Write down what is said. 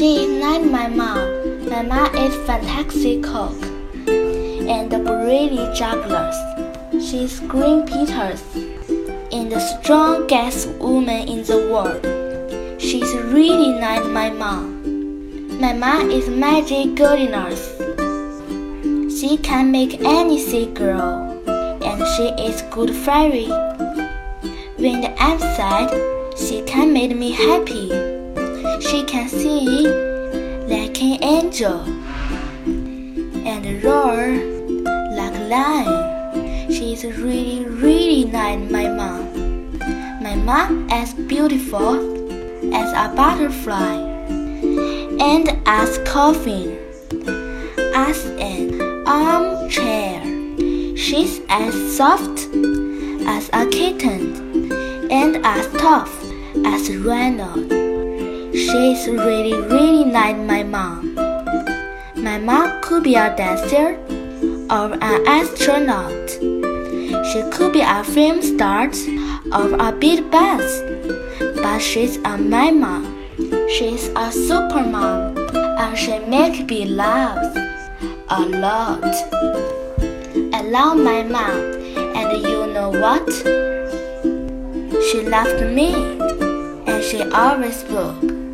She is like my mom My mom is fantastic cook and really jugglers. She's Green Peters and the strongest woman in the world. She's really like my mom. My mom is magic goodness. She can make anything grow, and she is good fairy. When I'm sad, she can make me happy. She can sing like an angel and roar like a lion. She's really, really like my mom. My mom as beautiful as a butterfly and as coffin, as an armchair. She's as soft as a kitten and as tough as a rhino. She's really, really like my mom. My mom could be a dancer or an astronaut. She could be a film star or a big boss. But she's a my mom. She's a super mom. And she make me laugh a lot. I love my mom. And you know what? She loved me. And she always will.